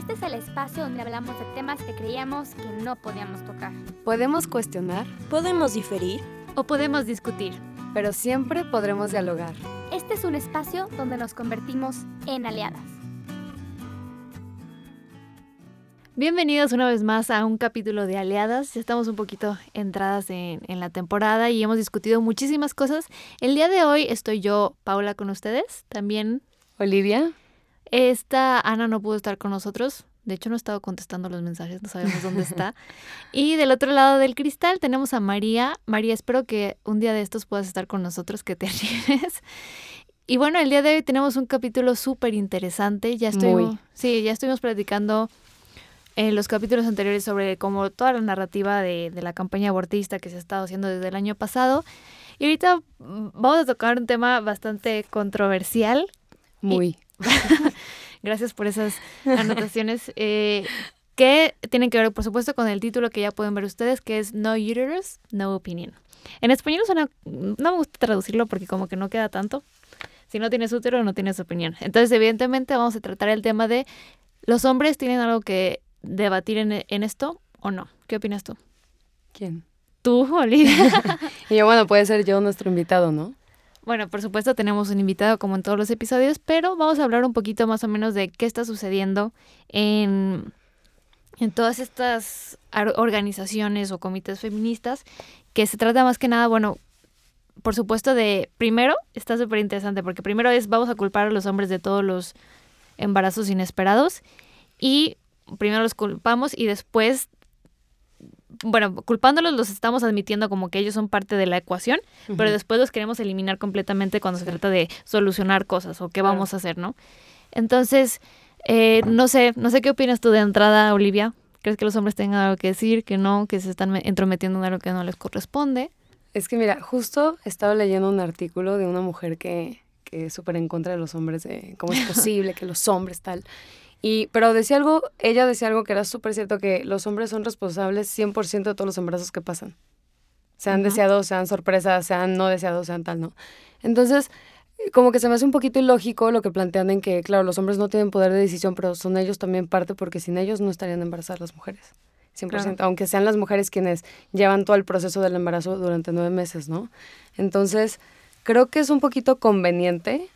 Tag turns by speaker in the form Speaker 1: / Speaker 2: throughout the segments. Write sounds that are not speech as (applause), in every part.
Speaker 1: Este es el espacio donde hablamos de temas que creíamos que no podíamos tocar.
Speaker 2: Podemos cuestionar
Speaker 3: Podemos diferir.
Speaker 1: O podemos discutir.
Speaker 2: pero siempre podremos dialogar.
Speaker 1: Este es un espacio donde nos convertimos en aliadas.
Speaker 4: Bienvenidos una vez más a un capítulo de Aliadas. Ya estamos un poquito entradas en, en la temporada y hemos discutido muchísimas cosas. El día de hoy estoy yo, Paula, con ustedes. También
Speaker 2: Olivia,
Speaker 4: esta Ana no pudo estar con nosotros. De hecho, no he estado contestando los mensajes, no sabemos dónde está. (laughs) Y del otro lado del cristal tenemos a María. María, espero que un día de estos puedas estar con nosotros, que te (laughs) animes. Y bueno, el día de hoy tenemos un capítulo súper interesante. Ya estoy,
Speaker 2: Muy.
Speaker 4: sí, ya estuvimos platicando en los capítulos anteriores sobre como toda la narrativa de, de la campaña abortista que se ha estado haciendo desde el año pasado. Y ahorita mm, vamos a tocar un tema bastante controversial.
Speaker 2: muy. (laughs)
Speaker 4: Gracias por esas anotaciones. eh, que tienen que ver, por supuesto, con el título que ya pueden ver ustedes, que es No Uterus, No Opinion. En español suena, no me gusta traducirlo porque como que no queda tanto. Si no tienes útero, no tienes opinión. Entonces, evidentemente, vamos a tratar el tema de los hombres tienen algo que debatir en, en esto o no. ¿Qué opinas tú?
Speaker 2: ¿Quién?
Speaker 4: Tú, Olivia. (laughs)
Speaker 2: Y yo, bueno, puede ser yo nuestro invitado, ¿no?
Speaker 4: Bueno, por supuesto tenemos un invitado como en todos los episodios, pero vamos a hablar un poquito más o menos de qué está sucediendo en, en todas estas organizaciones o comités feministas, que se trata más que nada, bueno, por supuesto de, primero, está súper interesante, porque primero es, vamos a culpar a los hombres de todos los embarazos inesperados, y primero los culpamos y después, bueno, culpándolos los estamos admitiendo como que ellos son parte de la ecuación, pero después los queremos eliminar completamente cuando se trata de solucionar cosas o qué
Speaker 2: Claro.
Speaker 4: vamos a hacer, ¿no? Entonces, eh, no sé, no sé qué opinas tú de entrada, Olivia. ¿Crees que los hombres tengan algo que decir, que no, que se están me- entrometiendo en algo que no les corresponde?
Speaker 2: Es que mira, justo estaba leyendo un artículo de una mujer que, que es súper en contra de los hombres, de cómo es (laughs) posible que los hombres tal. Y, pero decía algo, ella decía algo que era súper cierto, que los hombres son responsables 100% de todos los embarazos que pasan. Sean deseados, sean sorpresas, sean no deseados, sean tal, ¿no? Entonces, como que se me hace un poquito ilógico lo que plantean en que, claro, los hombres no tienen poder de decisión, pero son ellos también parte porque sin ellos no estarían embarazadas las mujeres. 100%, aunque sean las mujeres quienes llevan todo el proceso del embarazo durante nueve meses, ¿no? Entonces, creo que es un poquito conveniente,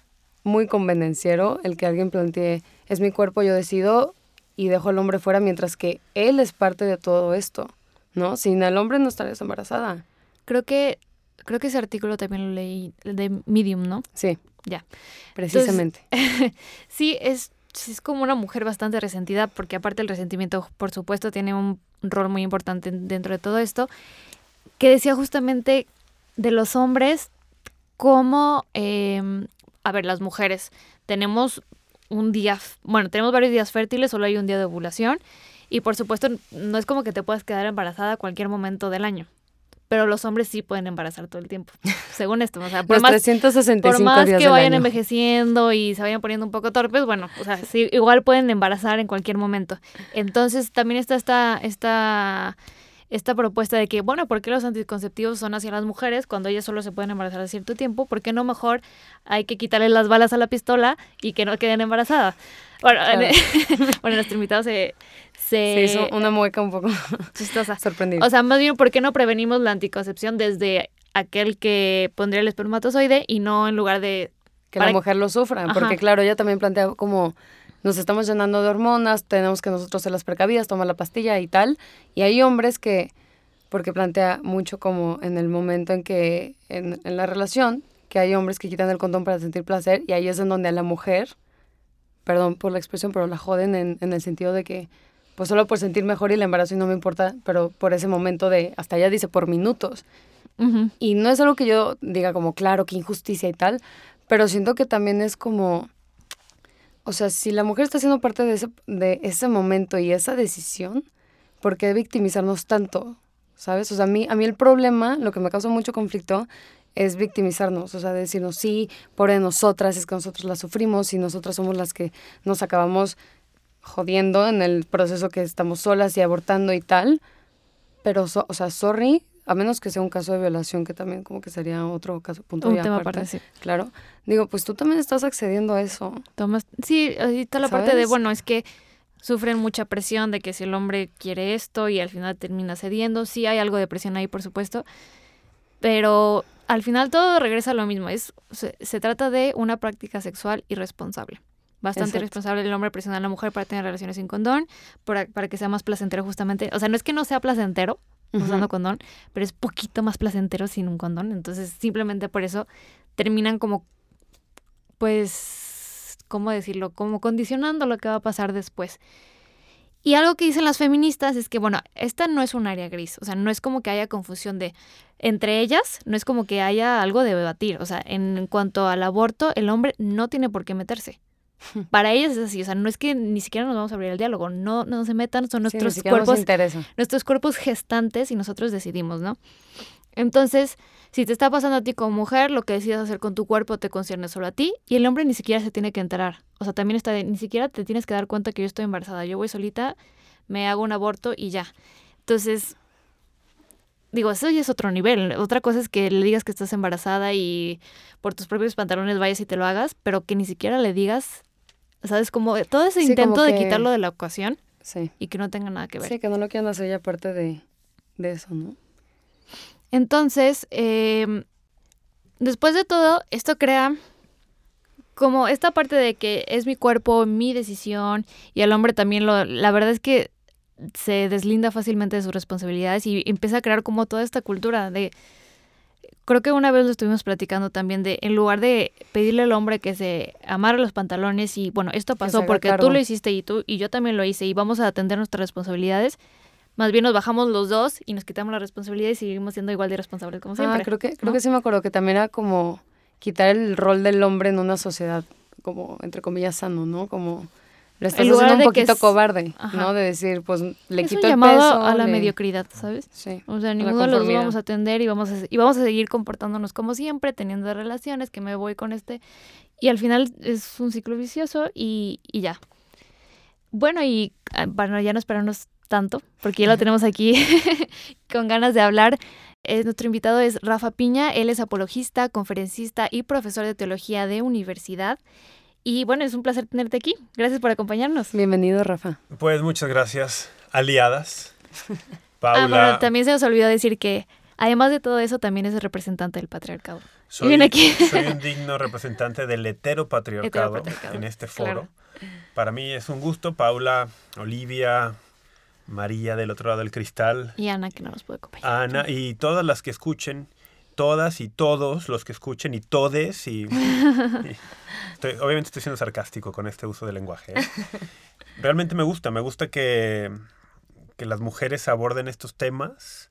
Speaker 2: muy convenenciero, el que alguien plantee, es mi cuerpo, yo decido y dejo al hombre fuera, mientras que él es parte de todo esto, ¿no? Sin el hombre no estarías embarazada.
Speaker 4: Creo que, creo que ese artículo también lo leí el de Medium, ¿no?
Speaker 2: Sí.
Speaker 4: Ya.
Speaker 2: Precisamente. (laughs)
Speaker 4: Sí, es, es como una mujer bastante resentida, porque aparte el resentimiento, por supuesto, tiene un rol muy importante dentro de todo esto, que decía justamente de los hombres como, eh, a ver, las mujeres, tenemos un día, bueno, tenemos varios días fértiles, solo hay un día de ovulación, y por supuesto no es como que te puedas quedar embarazada a cualquier momento del año. Pero los hombres sí pueden embarazar todo el tiempo, (laughs) según esto. O sea, por
Speaker 2: Los
Speaker 4: más,
Speaker 2: 365
Speaker 4: por más
Speaker 2: días
Speaker 4: que vayan
Speaker 2: año.
Speaker 4: envejeciendo y se vayan poniendo un poco torpes, bueno, o sea, sí, igual pueden embarazar en cualquier momento. Entonces también está esta, esta, esta propuesta de que, bueno, ¿por qué los anticonceptivos son hacia las mujeres cuando ellas solo se pueden embarazar a cierto tiempo? ¿Por qué no mejor hay que quitarle las balas a la pistola y que no queden embarazadas? Bueno, en- (laughs) bueno nuestro invitado se, se
Speaker 2: Se hizo una mueca un poco (laughs)
Speaker 4: chistosa.
Speaker 2: sorprendida.
Speaker 4: O sea, más bien, ¿por qué no prevenimos la anticoncepción desde aquel que pondría el espermatozoide y no en lugar de
Speaker 2: que
Speaker 4: para-
Speaker 2: la mujer lo sufra, porque claro, ella también plantea como nos estamos llenando de hormonas, tenemos que nosotros ser las precavidas, tomar la pastilla y tal, y hay hombres que, porque plantea mucho como en el momento en que, en, en la relación, que hay hombres que quitan el condón para sentir placer, y ahí es en donde a la mujer, perdón por la expresión, pero la joden en, en el sentido de que, pues solo por sentir mejor y el embarazo y no me importa, pero por ese momento de, hasta ella dice, por minutos, y no es algo que yo diga como, claro, qué injusticia y tal, pero siento que también es como, o sea, si la mujer está siendo parte de ese, de ese momento y esa decisión, ¿por qué victimizarnos tanto? ¿Sabes? O sea, a mí, a mí el problema, lo que me causa mucho conflicto, es victimizarnos, o sea, decirnos, sí, por nosotras, es que nosotros la sufrimos y nosotras somos las que nos acabamos jodiendo en el proceso que estamos solas y abortando y tal, pero, so- o sea, sorry, a menos que sea un caso de violación, que también como que sería otro caso, punto
Speaker 4: Un tema
Speaker 2: aparte,
Speaker 4: aparte, sí.
Speaker 2: Claro. Digo, pues tú también estás accediendo a eso.
Speaker 4: Tomas, sí, ahí está la parte de, bueno, es que sufren mucha presión de que si el hombre quiere esto y al final termina cediendo, sí hay algo de presión ahí, por supuesto, pero al final todo regresa a lo mismo, es, se, trata de una práctica sexual irresponsable. Bastante irresponsable el hombre presiona a la mujer para tener relaciones sin condón, para, para que sea más placentero justamente. O sea, no es que no sea placentero, usando condón, pero es poquito más placentero sin un condón. Entonces, simplemente por eso terminan como, pues, ¿cómo decirlo? Como condicionando lo que va a pasar después. Y algo que dicen las feministas es que, bueno, esta no es un área gris, o sea, no es como que haya confusión de entre ellas, no es como que haya algo de debatir, o sea, en cuanto al aborto, el hombre no tiene por qué meterse. (laughs) Para ellas es así, o sea, no es que ni siquiera nos vamos a abrir el diálogo, no, no se metan, son nuestros cuerpos, nuestros cuerpos gestantes y nosotros decidimos, ¿no? Entonces, si te está pasando a ti como mujer, lo que decidas hacer con tu cuerpo te concierne solo a ti y el hombre ni siquiera se tiene que enterar. O sea, también está de, ni siquiera te tienes que dar cuenta que yo estoy embarazada. Yo voy solita, me hago un aborto y ya. Entonces, digo, eso ya es otro nivel. Otra cosa es que le digas que estás embarazada y por tus propios pantalones vayas y te lo hagas, pero que ni siquiera le digas ¿Sabes? Como todo ese intento de quitarlo de la ocasión sí. y que no tenga nada que ver.
Speaker 2: Sí, que no lo quieran hacer ya parte de, eso, ¿no?
Speaker 4: Entonces, em, después de todo, esto crea como esta parte de que es mi cuerpo, mi decisión, y al hombre también lo, la verdad es que se deslinda fácilmente de sus responsabilidades y empieza a crear como toda esta cultura de creo que una vez lo estuvimos platicando también de, en lugar de pedirle al hombre que se amarre los pantalones y, bueno, esto pasó porque tú lo hiciste y tú y yo también lo hice y vamos a atender nuestras responsabilidades, más bien nos bajamos los dos y nos quitamos la responsabilidad y seguimos siendo igual de responsables como siempre.
Speaker 2: Ah, creo que, creo que sí me acuerdo que también era como quitar el rol del hombre en una sociedad como, entre comillas, sano, ¿no? Como lo estás haciendo un poquito cobarde, ¿no? De decir, pues le quito el peso.
Speaker 4: a la mediocridad, ¿sabes? Sí. O sea, ninguno de los dos vamos a atender y vamos a, y vamos a seguir comportándonos como siempre, teniendo relaciones, que me voy con este. Y al final es un ciclo vicioso y, y ya. Bueno, y para ah, ya no esperarnos tanto, porque ya lo tenemos aquí (laughs) con ganas de hablar. Eh, nuestro invitado es Rafa Piña, él es apologista, conferencista y profesor de teología de universidad. Y bueno, es un placer tenerte aquí. Gracias por acompañarnos.
Speaker 2: Bienvenido, Rafa.
Speaker 3: Pues muchas gracias, aliadas. (laughs)
Speaker 4: Paula. Ah, bueno, también se nos olvidó decir que además de todo eso, también es el representante del patriarcado.
Speaker 3: Soy, aquí. soy un digno (laughs) representante del heteropatriarcado, en este foro. Para mí es un gusto, Paula, Olivia, María del otro lado del cristal.
Speaker 4: Y Ana, que no nos puede acompañar.
Speaker 3: Ana, y todas las que escuchen, todas y todos los que escuchen, y todes, y obviamente estoy siendo sarcástico con este uso del lenguaje. ¿eh? (laughs) Realmente me gusta, me gusta que, que las mujeres aborden estos temas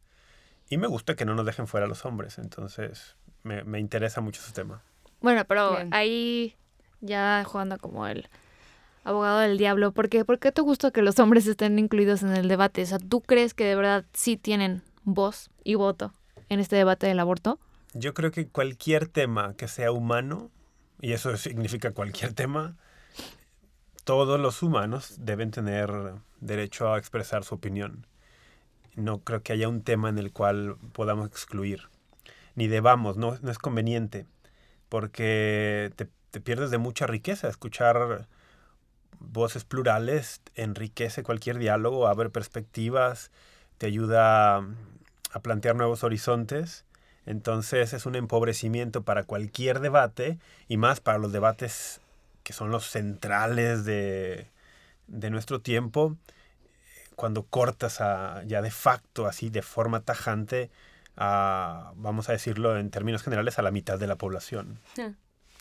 Speaker 3: y me gusta que no nos dejen fuera los hombres. Entonces, me, me interesa mucho ese tema.
Speaker 4: Bueno, pero ahí ya jugando como el abogado del diablo, ¿por qué? ¿por qué te gusta que los hombres estén incluidos en el debate? O sea, ¿tú crees que de verdad sí tienen voz y voto en este debate del aborto?
Speaker 3: Yo creo que cualquier tema que sea humano y eso (laughs) significa cualquier tema, todos los humanos deben tener derecho a expresar su opinión. No creo que haya un tema en el cual podamos excluir, ni debamos, no, no es conveniente, porque te, te pierdes de mucha riqueza. Escuchar voces plurales enriquece cualquier diálogo, abre perspectivas, te ayuda a plantear nuevos horizontes entonces es un empobrecimiento para cualquier debate y más para los debates que son los centrales de, nuestro tiempo, cuando cortas a, ya de facto, así de forma tajante, a, vamos a decirlo en términos generales, a la mitad de la población.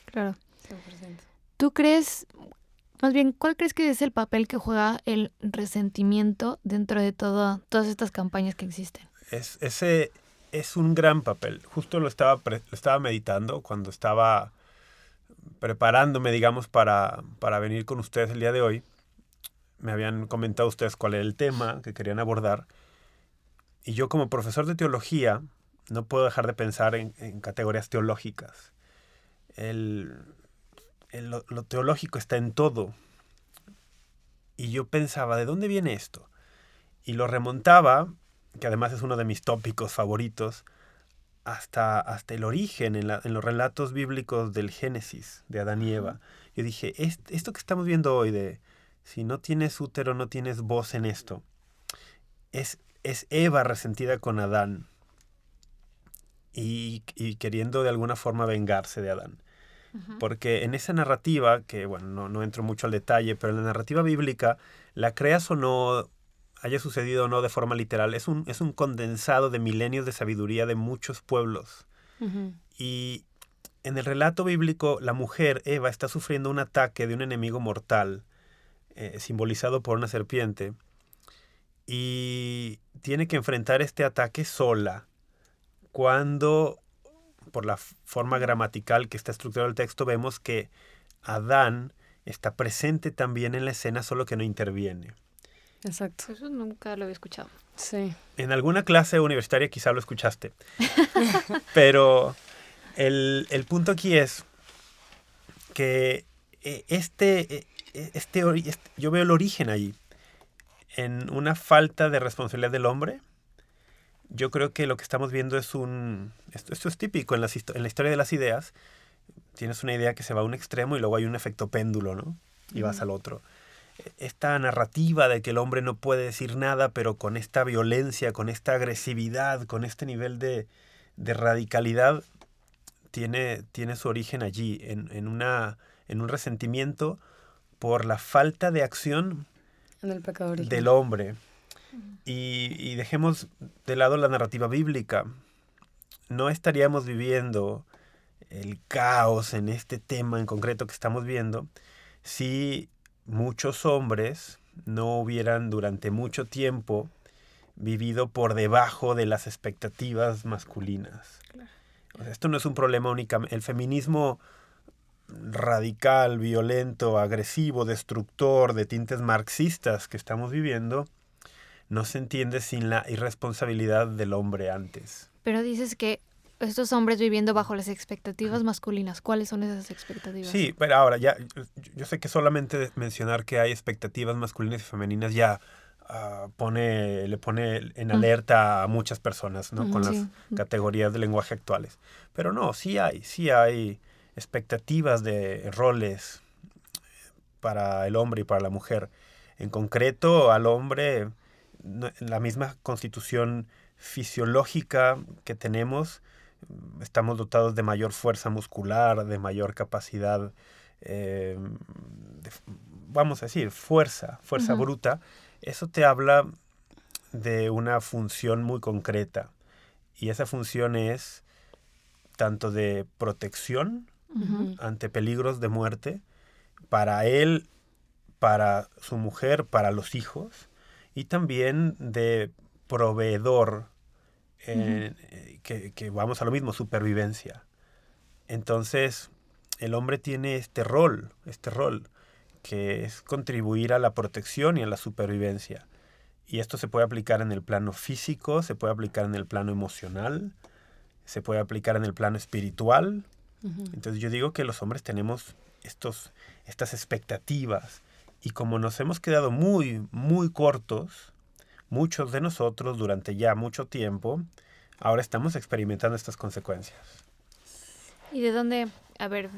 Speaker 4: Claro. ¿Tú crees, más bien, cuál crees que es el papel que juega el resentimiento dentro de todo, todas estas campañas que existen?
Speaker 3: Es, ese, es un gran papel. Justo lo estaba, estaba meditando cuando estaba preparándome, digamos, para, para venir con ustedes el día de hoy. Me habían comentado ustedes cuál era el tema que querían abordar. Y yo como profesor de teología no puedo dejar de pensar en, categorías teológicas. El, lo, lo teológico está en todo. Y yo pensaba, ¿de dónde viene esto? Y lo remontaba que además es uno de mis tópicos favoritos, hasta, hasta el origen en, los relatos bíblicos del Génesis, de Adán y Eva. Yo dije, esto que estamos viendo hoy de si no tienes útero, no tienes voz en esto. Es, es Eva resentida con Adán y, y queriendo de alguna forma vengarse de Adán. Porque en esa narrativa, que bueno, no, no, entro mucho al detalle, pero en la narrativa bíblica, la creas o no, haya sucedido o no de forma literal, es un, es un condensado de milenios de sabiduría de muchos pueblos. Y en el relato bíblico, la mujer, Eva, está sufriendo un ataque de un enemigo mortal, eh, simbolizado por una serpiente, y tiene que enfrentar este ataque sola, cuando por la forma gramatical que está estructurado el texto, vemos que Adán está presente también en la escena, solo que no interviene.
Speaker 2: Exacto.
Speaker 4: Eso nunca lo había escuchado.
Speaker 2: Sí.
Speaker 3: En alguna clase universitaria quizá lo escuchaste. (laughs) Pero el, el, punto aquí es que eh, este, eh, este, este, yo veo el origen allí, en una falta de responsabilidad del hombre yo creo que lo que estamos viendo es un... Esto, es típico en, las, en la historia de las ideas. Tienes una idea que se va a un extremo y luego hay un efecto péndulo, ¿no? Y vas al otro. Esta narrativa de que el hombre no puede decir nada, pero con esta violencia, con esta agresividad, con este nivel de, de radicalidad, tiene, tiene su origen allí, en, en, una, en un resentimiento por la falta de acción del hombre. Y, dejemos de lado la narrativa bíblica. No estaríamos viviendo el caos en este tema en concreto que estamos viendo si muchos hombres no hubieran durante mucho tiempo vivido por debajo de las expectativas masculinas. esto no es un problema únicamente. El feminismo radical, violento, agresivo, destructor, de tintes marxistas que estamos viviendo, no se entiende sin la irresponsabilidad del hombre antes.
Speaker 4: Pero dices que estos hombres viviendo bajo las expectativas masculinas, ¿cuáles son esas expectativas?
Speaker 3: Sí, pero ahora ya, yo sé que solamente mencionar que hay expectativas masculinas y femeninas ya uh, pone, le pone en alerta a muchas personas, ¿no? Con las categorías de lenguaje actuales. Pero no, sí hay, sí hay expectativas de roles para el hombre y para la mujer. En concreto, al hombre la misma constitución fisiológica que tenemos, estamos dotados de mayor fuerza muscular, de mayor capacidad, eh, vamos a decir, fuerza, fuerza bruta, eso te habla de una función muy concreta. Y esa función es tanto de protección ante peligros de muerte para él, para su mujer, para los hijos, y también de proveedor, eh, que, vamos a lo mismo, supervivencia. Entonces, el hombre tiene este rol, este rol, que es contribuir a la protección y a la supervivencia. Y esto se puede aplicar en el plano físico, se puede aplicar en el plano emocional, se puede aplicar en el plano espiritual. Entonces yo digo que los hombres tenemos estos, estas expectativas, y como nos hemos quedado muy, muy cortos, muchos de nosotros durante ya mucho tiempo, ahora estamos experimentando estas consecuencias.
Speaker 4: ¿Y de dónde, a ver,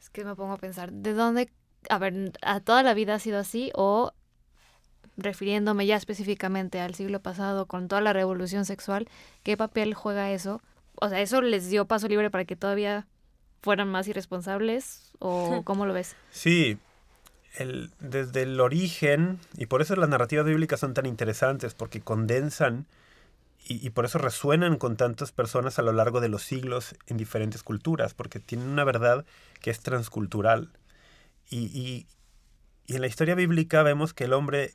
Speaker 4: es que me pongo a pensar, ¿de dónde, a ver, a toda la vida ha sido así o refiriéndome ya específicamente al siglo pasado con toda la revolución sexual, qué papel juega eso? O sea, ¿eso les dio paso libre para que todavía fueran más irresponsables o (laughs) cómo lo ves?
Speaker 3: Sí, desde el origen, y por eso las narrativas bíblicas son tan interesantes, porque condensan y, por eso resuenan con tantas personas a lo largo de los siglos en diferentes culturas, porque tienen una verdad que es transcultural. Y, y, y en la historia bíblica vemos que el hombre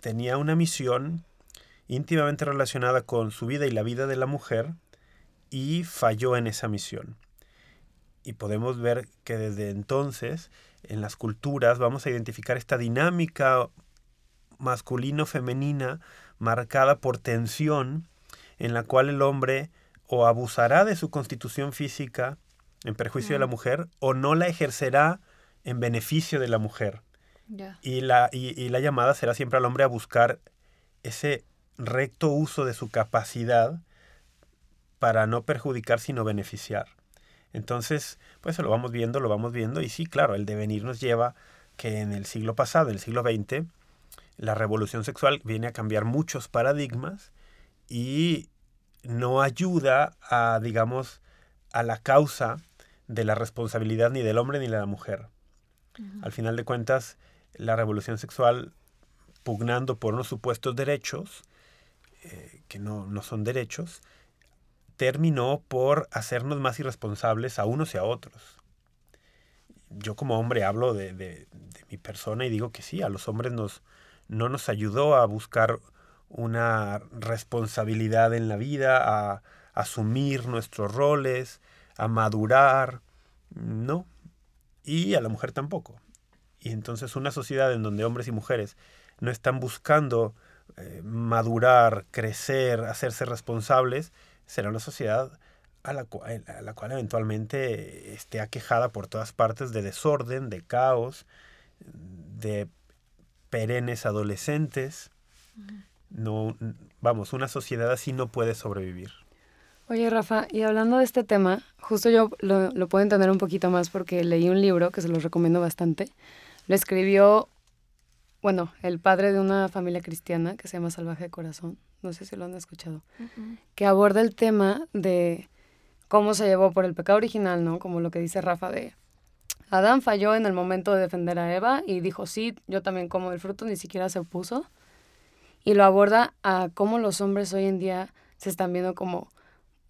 Speaker 3: tenía una misión íntimamente relacionada con su vida y la vida de la mujer, y falló en esa misión. Y podemos ver que desde entonces en las culturas vamos a identificar esta dinámica masculino-femenina marcada por tensión en la cual el hombre o abusará de su constitución física en perjuicio de la mujer o no la ejercerá en beneficio de la mujer. Y, la, y la llamada será siempre al hombre a buscar ese recto uso de su capacidad para no perjudicar sino beneficiar. Entonces, pues lo vamos viendo, lo vamos viendo y sí, claro, el devenir nos lleva que en el siglo pasado, en el siglo XX, la revolución sexual viene a cambiar muchos paradigmas y no ayuda a, digamos, a la causa de la responsabilidad ni del hombre ni de la mujer. Al final de cuentas, la revolución sexual, pugnando por unos supuestos derechos, eh, que no, no son derechos, terminó por hacernos más irresponsables a unos y a otros. Yo como hombre hablo de, de, mi persona y digo que sí, a los hombres nos, no nos ayudó a buscar una responsabilidad en la vida, a, asumir nuestros roles, a madurar, no. Y a la mujer tampoco. Y entonces una sociedad en donde hombres y mujeres no están buscando eh, madurar, crecer, hacerse responsables, será una sociedad a la, cual, a la cual eventualmente esté aquejada por todas partes de desorden, de caos, de perennes adolescentes. No, vamos, una sociedad así no puede sobrevivir.
Speaker 2: Oye, Rafa, y hablando de este tema, justo yo lo, lo puedo entender un poquito más porque leí un libro que se los recomiendo bastante. Lo escribió, bueno, el padre de una familia cristiana que se llama Salvaje de Corazón, no sé si lo han escuchado, que aborda el tema de cómo se llevó por el pecado original, ¿no? Como lo que dice Rafa de Adán falló en el momento de defender a Eva y dijo, sí, yo también como el fruto, ni siquiera se opuso. Y lo aborda a cómo los hombres hoy en día se están viendo como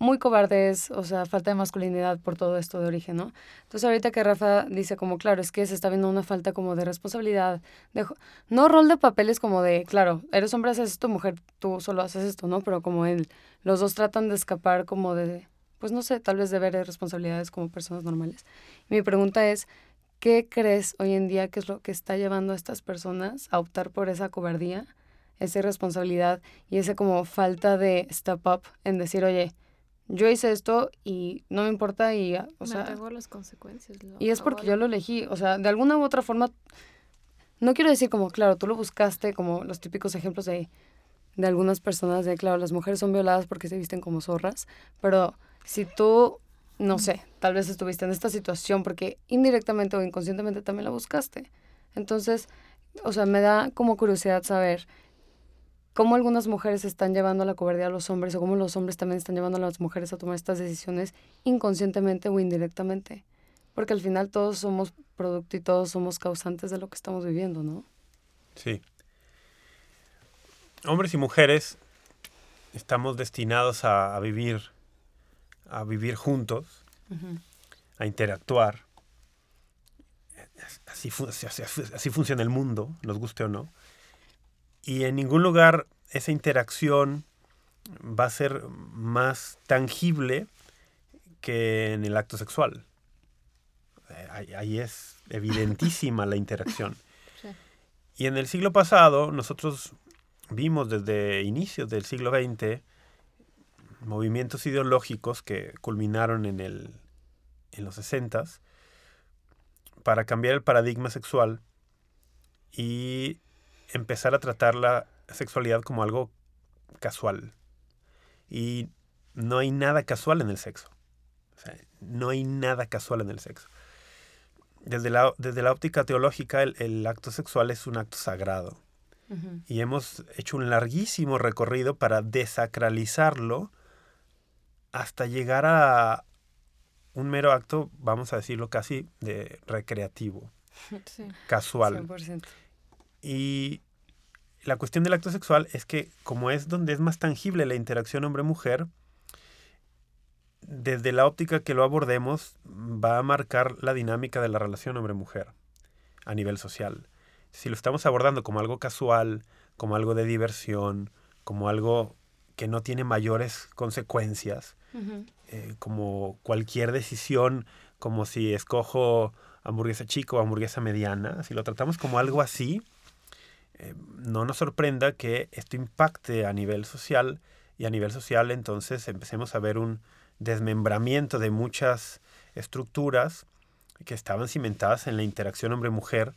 Speaker 2: muy cobardes, o sea, falta de masculinidad por todo esto de origen, ¿no? Entonces ahorita que Rafa dice como, claro, es que se está viendo una falta como de responsabilidad, de, no rol de papeles como de, claro, eres hombre, haces esto, mujer, tú solo haces esto, ¿no? Pero como él, los dos tratan de escapar como de, pues no sé, tal vez de ver responsabilidades como personas normales. mi pregunta es, ¿qué crees hoy en día que es lo que está llevando a estas personas a optar por esa cobardía, esa irresponsabilidad y esa como falta de step up en decir, oye, yo hice esto y no me importa y, o
Speaker 4: me
Speaker 2: sea...
Speaker 4: las consecuencias.
Speaker 2: y es porque yo lo elegí, o sea, de alguna u otra forma, no quiero decir como, claro, tú lo buscaste, como los típicos ejemplos de, de algunas personas de, claro, las mujeres son violadas porque se visten como zorras, pero si tú, no sé, tal vez estuviste en esta situación porque indirectamente o inconscientemente también la buscaste. Entonces, o sea, me da como curiosidad saber cómo algunas mujeres están llevando a la cobardía a los hombres o cómo los hombres también están llevando a las mujeres a tomar estas decisiones inconscientemente o indirectamente. Porque al final todos somos producto y todos somos causantes de lo que estamos viviendo, ¿no?
Speaker 3: Sí. Hombres y mujeres estamos destinados a, vivir a vivir juntos, a interactuar. Así, así, así funciona el mundo, nos guste o no y en ningún lugar esa interacción va a ser más tangible que en el acto sexual. Eh, ahí, es evidentísima la interacción. (laughs) Y en el siglo pasado nosotros vimos desde inicios del siglo XX movimientos ideológicos que culminaron en, el, en los 60 para cambiar el paradigma sexual y empezar a tratar la sexualidad como algo casual. Y no hay nada casual en el sexo. no hay nada casual en el sexo. Desde la, desde la óptica teológica, el, acto sexual es un acto sagrado. Y hemos hecho un larguísimo recorrido para desacralizarlo hasta llegar a un mero acto, vamos a decirlo casi, de recreativo, (laughs) casual. 100%. Y la cuestión del acto sexual es que como es donde es más tangible la interacción hombre-mujer, desde la óptica que lo abordemos va a marcar la dinámica de la relación hombre-mujer a nivel social. Si lo estamos abordando como algo casual, como algo de diversión, como algo que no tiene mayores consecuencias, eh, como cualquier decisión, como si escojo hamburguesa chica o hamburguesa mediana, si lo tratamos como algo así, eh, no nos sorprenda que esto impacte a nivel social y a nivel social entonces empecemos a ver un desmembramiento de muchas estructuras que estaban cimentadas en la interacción hombre-mujer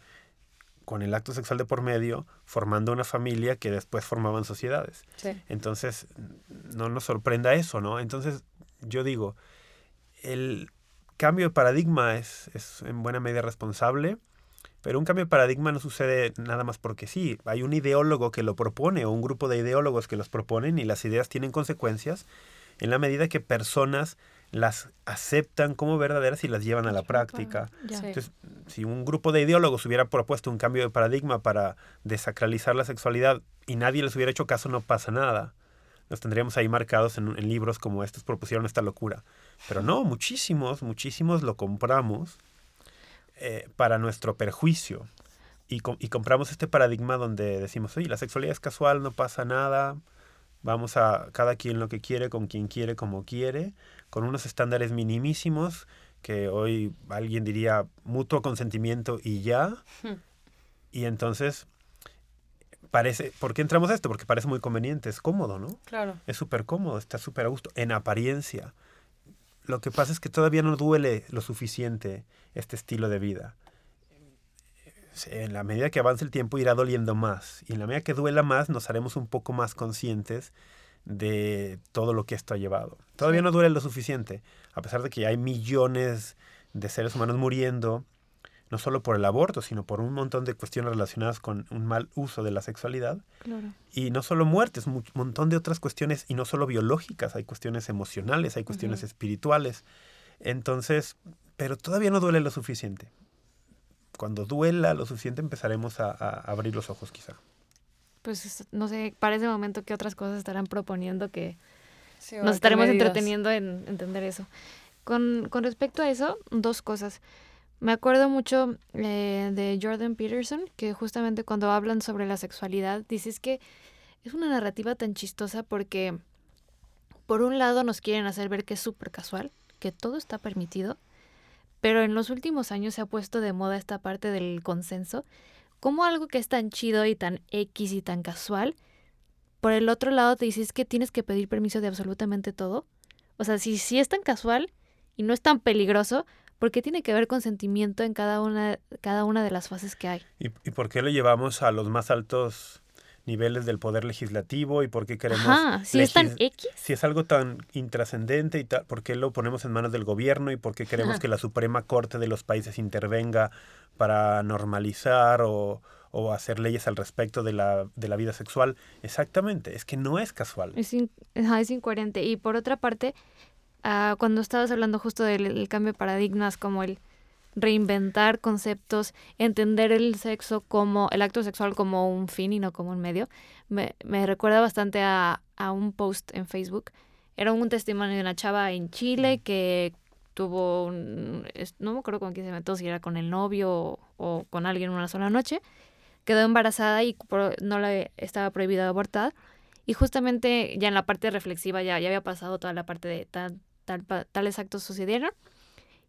Speaker 3: con el acto sexual de por medio, formando una familia que después formaban sociedades. Entonces, no nos sorprenda eso, ¿no? Entonces, yo digo, el cambio de paradigma es, es en buena medida responsable Pero un cambio de paradigma no sucede nada más porque sí. Hay un ideólogo que lo propone o un grupo de ideólogos que los proponen y las ideas tienen consecuencias en la medida que personas las aceptan como verdaderas y las llevan a la práctica.
Speaker 2: Sí.
Speaker 3: Entonces, si un grupo de ideólogos hubiera propuesto un cambio de paradigma para desacralizar la sexualidad y nadie les hubiera hecho caso, no pasa nada. Los tendríamos ahí marcados en, en libros como estos propusieron esta locura. Pero no, muchísimos, muchísimos lo compramos eh, para nuestro perjuicio. Y, com- y compramos este paradigma donde decimos, oye, la sexualidad es casual, no pasa nada, vamos a cada quien lo que quiere, con quien quiere, como quiere, con unos estándares minimísimos que hoy alguien diría mutuo consentimiento y ya.
Speaker 2: Hmm.
Speaker 3: Y entonces, parece, ¿por qué entramos a esto? Porque parece muy conveniente, es cómodo, ¿no?
Speaker 2: Claro.
Speaker 3: Es súper cómodo, está súper a gusto, en apariencia. Lo que pasa es que todavía no duele lo suficiente este estilo de vida. En la medida que avance el tiempo irá doliendo más. Y en la medida que duela más nos haremos un poco más conscientes de todo lo que esto ha llevado. Todavía no duele lo suficiente, a pesar de que hay millones de seres humanos muriendo, no solo por el aborto, sino por un montón de cuestiones relacionadas con un mal uso de la sexualidad.
Speaker 4: Claro.
Speaker 3: Y no solo muertes, un montón de otras cuestiones, y no solo biológicas, hay cuestiones emocionales, hay cuestiones espirituales. Entonces, pero todavía no duele lo suficiente. Cuando duela lo suficiente empezaremos a, a abrir los ojos quizá.
Speaker 4: Pues es- no sé, para ese momento qué otras cosas estarán proponiendo que
Speaker 2: Sí,
Speaker 4: nos estaremos entreteniendo en entender eso. Con, con respecto a eso, dos cosas. Me acuerdo mucho eh, de Jordan Peterson, que justamente cuando hablan sobre la sexualidad, dices que es una narrativa tan chistosa porque por un lado nos quieren hacer ver que es súper casual, que todo está permitido, pero en los últimos años se ha puesto de moda esta parte del consenso, como algo que es tan chido y tan X y tan casual, por el otro lado te dices que tienes que pedir permiso de absolutamente todo. O sea, si, si es tan casual y no es tan peligroso, ¿por qué tiene que haber consentimiento en cada una, cada una de las fases que hay?
Speaker 3: ¿Y, y por qué lo llevamos a los más altos niveles del poder legislativo? ¿Y por qué queremos...
Speaker 4: Ajá, si es tan X.
Speaker 3: Si es algo tan intrascendente y tal, ¿por qué lo ponemos en manos del gobierno y por qué queremos
Speaker 2: Ajá.
Speaker 3: que la Suprema Corte de los países intervenga para normalizar o, o hacer leyes al respecto de la, de la vida sexual? Exactamente, es que no es casual.
Speaker 4: Es, in- es incoherente. Y por otra parte, ah, cuando estabas hablando justo del el cambio de paradigmas, como el reinventar conceptos, entender el sexo como, el acto sexual como un fin y no como un medio, me, me recuerda bastante a, a un post en Facebook. Era un testimonio de una chava en Chile que tuvo, un- no me acuerdo con quién se metió, si era con el novio o, o con alguien una sola noche, quedó embarazada y por- no le estaba prohibido abortar. Y justamente ya en la parte reflexiva ya, ya había pasado toda la parte de tal, tal, tales actos sucedieron.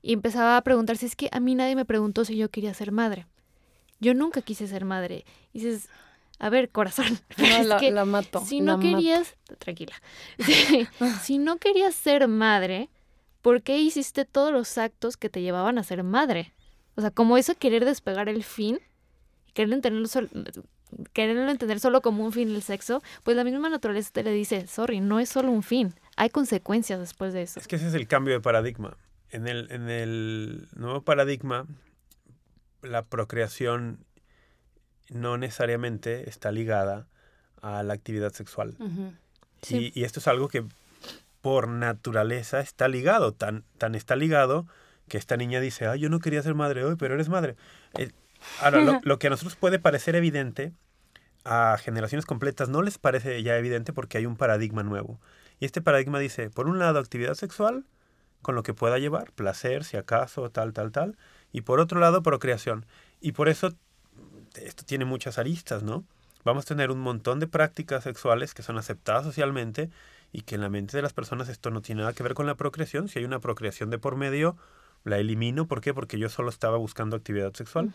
Speaker 4: Y empezaba a preguntarse, es que a mí nadie me preguntó si yo quería ser madre. Yo nunca quise ser madre. Y dices, a ver, corazón, (laughs)
Speaker 2: No, la,
Speaker 4: que
Speaker 2: la mato.
Speaker 4: si no
Speaker 2: mato.
Speaker 4: querías, tranquila, (laughs) si no querías ser madre, ¿por qué hiciste todos los actos que te llevaban a ser madre? O sea, como eso querer despegar el fin, querer entenderlo, sol- quererlo entender solo como un fin el sexo, pues la misma naturaleza te le dice, sorry, no es solo un fin, hay consecuencias después de eso.
Speaker 3: Es que ese es el cambio de paradigma. En el, en el nuevo paradigma, la procreación no necesariamente está ligada a la actividad sexual.
Speaker 4: Sí.
Speaker 3: Y, y esto es algo que por naturaleza está ligado, tan, tan está ligado que esta niña dice, ay, yo no quería ser madre hoy, pero eres madre. Eh, ahora, lo, (laughs) lo que a nosotros puede parecer evidente, a generaciones completas no les parece ya evidente porque hay un paradigma nuevo. Y este paradigma dice, por un lado, actividad sexual, con lo que pueda llevar, placer, si acaso, tal, tal, tal, y por otro lado, procreación. Y por eso esto tiene muchas aristas, ¿no? Vamos a tener un montón de prácticas sexuales que son aceptadas socialmente y que en la mente de las personas esto no tiene nada que ver con la procreación. Si hay una procreación de por medio, la elimino. ¿Por qué? Porque yo solo estaba buscando actividad sexual.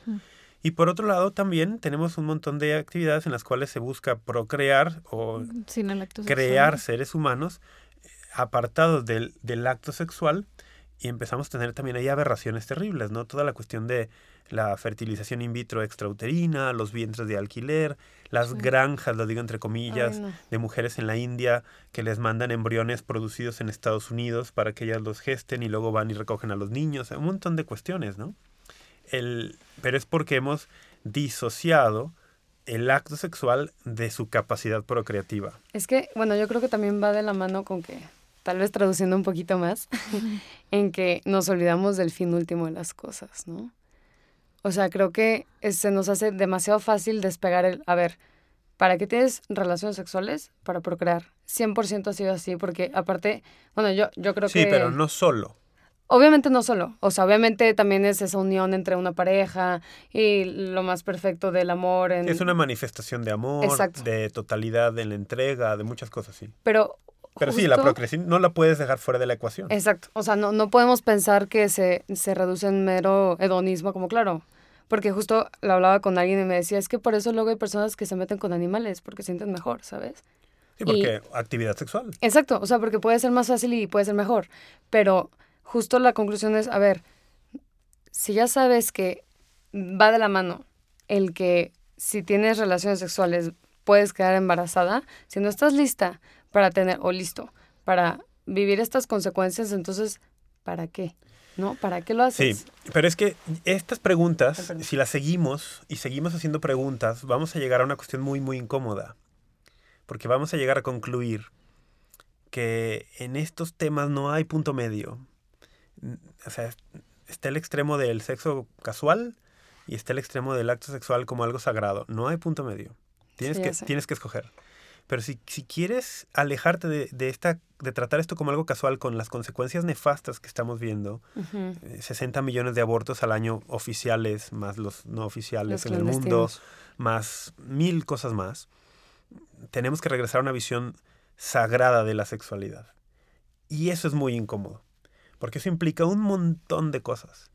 Speaker 3: Y por otro lado, también tenemos un montón de actividades en las cuales se busca procrear o
Speaker 4: Sin el acto sexual.
Speaker 3: crear seres humanos eh, apartados del, del acto sexual y empezamos a tener también ahí aberraciones terribles, ¿no? Toda la cuestión de la fertilización in vitro extrauterina, los vientres de alquiler, las
Speaker 2: Sí.
Speaker 3: granjas, lo digo entre
Speaker 2: Ay,
Speaker 3: comillas,
Speaker 2: no.
Speaker 3: de mujeres en la India que les mandan embriones producidos en Estados Unidos para que ellas los gesten y luego van y recogen a los niños, un montón de cuestiones, ¿no? El, pero es porque hemos disociado el acto sexual de su capacidad procreativa.
Speaker 2: Es que, bueno, yo creo que también va de la mano con que, tal vez traduciendo un poquito más, (laughs) en que nos olvidamos del fin último de las cosas, ¿no? O sea, creo que se nos hace demasiado fácil despegar el, a ver, ¿para qué tienes relaciones sexuales? Para procrear. 100% ha sido así, porque aparte, bueno, yo, yo creo que...
Speaker 3: Sí, pero no solo.
Speaker 2: Obviamente no solo, o sea, obviamente también es esa unión entre una pareja y lo más perfecto del amor. En...
Speaker 3: Es una manifestación de amor, de totalidad en la entrega, de muchas cosas, sí.
Speaker 2: Pero
Speaker 3: pero sí, la procreación no la puedes dejar fuera de la ecuación.
Speaker 2: Exacto. O sea, no, no podemos pensar que se, se reduce en mero hedonismo, como claro. Porque justo lo hablaba con alguien y me decía, es que por eso luego hay personas que se meten con animales, porque sienten mejor, ¿sabes?
Speaker 3: Sí, porque actividad sexual.
Speaker 2: Exacto, o sea, porque puede ser más fácil y puede ser mejor. Pero justo la conclusión es, a ver, si ya sabes que va de la mano el que si tienes relaciones sexuales puedes quedar embarazada, si no estás lista para tener, o listo, para vivir estas consecuencias, entonces, ¿para qué? ¿no? ¿Para qué lo haces?
Speaker 3: Sí, pero es que estas preguntas, si las seguimos y seguimos haciendo preguntas, vamos a llegar a una cuestión muy, muy incómoda. Porque vamos a llegar a concluir que en estos temas no hay punto medio. O sea, está el extremo del sexo casual y está el extremo del acto sexual como algo sagrado. No hay punto medio. Tienes, que, tienes que escoger. Pero si, si quieres alejarte de, de, esta, de tratar esto como algo casual con las consecuencias nefastas que estamos viendo, 60 eh, millones de abortos al año oficiales, más los no oficiales en el mundo, más mil cosas más, tenemos que regresar a una visión sagrada de la sexualidad. Y eso es muy incómodo, porque eso implica un montón de cosas.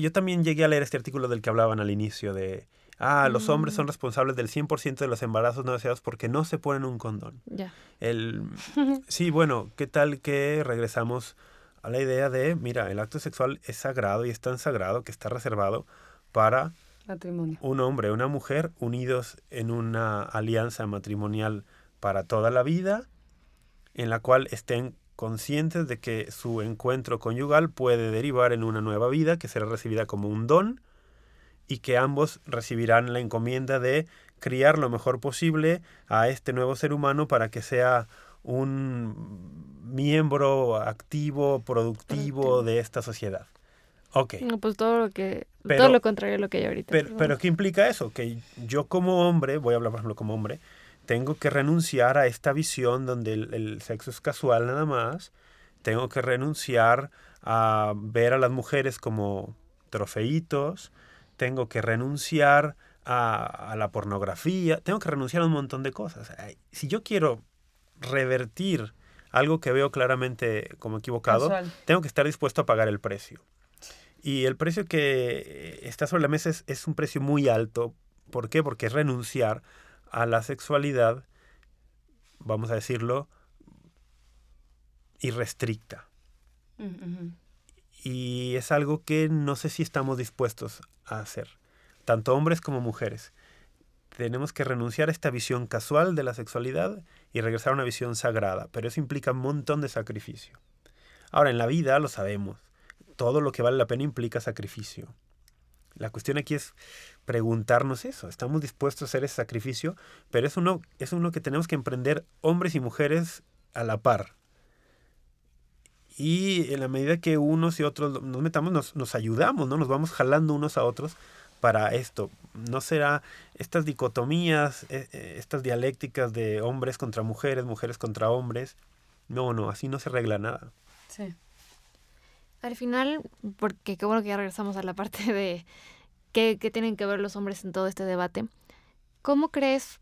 Speaker 3: yo también llegué a leer este artículo del que hablaban al inicio de ah, los hombres son mm. responsables del 100% de los embarazos no deseados porque no se ponen un condón.
Speaker 4: Ya.
Speaker 3: El, (laughs) sí, bueno, ¿qué tal que regresamos a la idea de, mira, el acto sexual es sagrado y es tan sagrado que está reservado para
Speaker 2: Matrimonio.
Speaker 3: un hombre y una mujer unidos en una alianza matrimonial para toda la vida, en la cual estén conscientes de que su encuentro conyugal puede derivar en una nueva vida que será recibida como un don y que ambos recibirán la encomienda de criar lo mejor posible a este nuevo ser humano para que sea un miembro activo, productivo de esta sociedad. Ok.
Speaker 4: No, pues todo lo que, todo lo contrario a lo que hay ahorita.
Speaker 3: Pero, pero, ¿qué implica eso? Que yo como hombre, voy a hablar por ejemplo como hombre, tengo que renunciar a esta visión donde el, el sexo es casual nada más, tengo que renunciar a ver a las mujeres como trofeitos, tengo que renunciar a, la pornografía, tengo que renunciar a un montón de cosas. Si yo quiero revertir algo que veo claramente como equivocado, tengo que estar dispuesto a pagar el precio. Y el precio que está sobre la mesa es, es, un precio muy alto. ¿Por qué? Porque es renunciar a la sexualidad, vamos a decirlo, irrestricta. Y es algo que no sé si estamos dispuestos a hacer, tanto hombres como mujeres. Tenemos que renunciar a esta visión casual de la sexualidad y regresar a una visión sagrada, pero eso implica un montón de sacrificio. Ahora, en la vida lo sabemos, todo lo que vale la pena implica sacrificio. La cuestión aquí es preguntarnos eso, ¿estamos dispuestos a hacer ese sacrificio? Pero es uno, es uno que tenemos que emprender hombres y mujeres a la par. Y en la medida que unos y otros nos metamos, nos, nos ayudamos, ¿no? Nos vamos jalando unos a otros para esto. No será estas dicotomías, eh, eh, estas dialécticas de hombres contra mujeres, mujeres contra hombres. No, no, así no se arregla nada.
Speaker 2: Sí.
Speaker 4: Al final, porque qué bueno que ya regresamos a la parte de qué, qué tienen que ver los hombres en todo este debate. ¿Cómo crees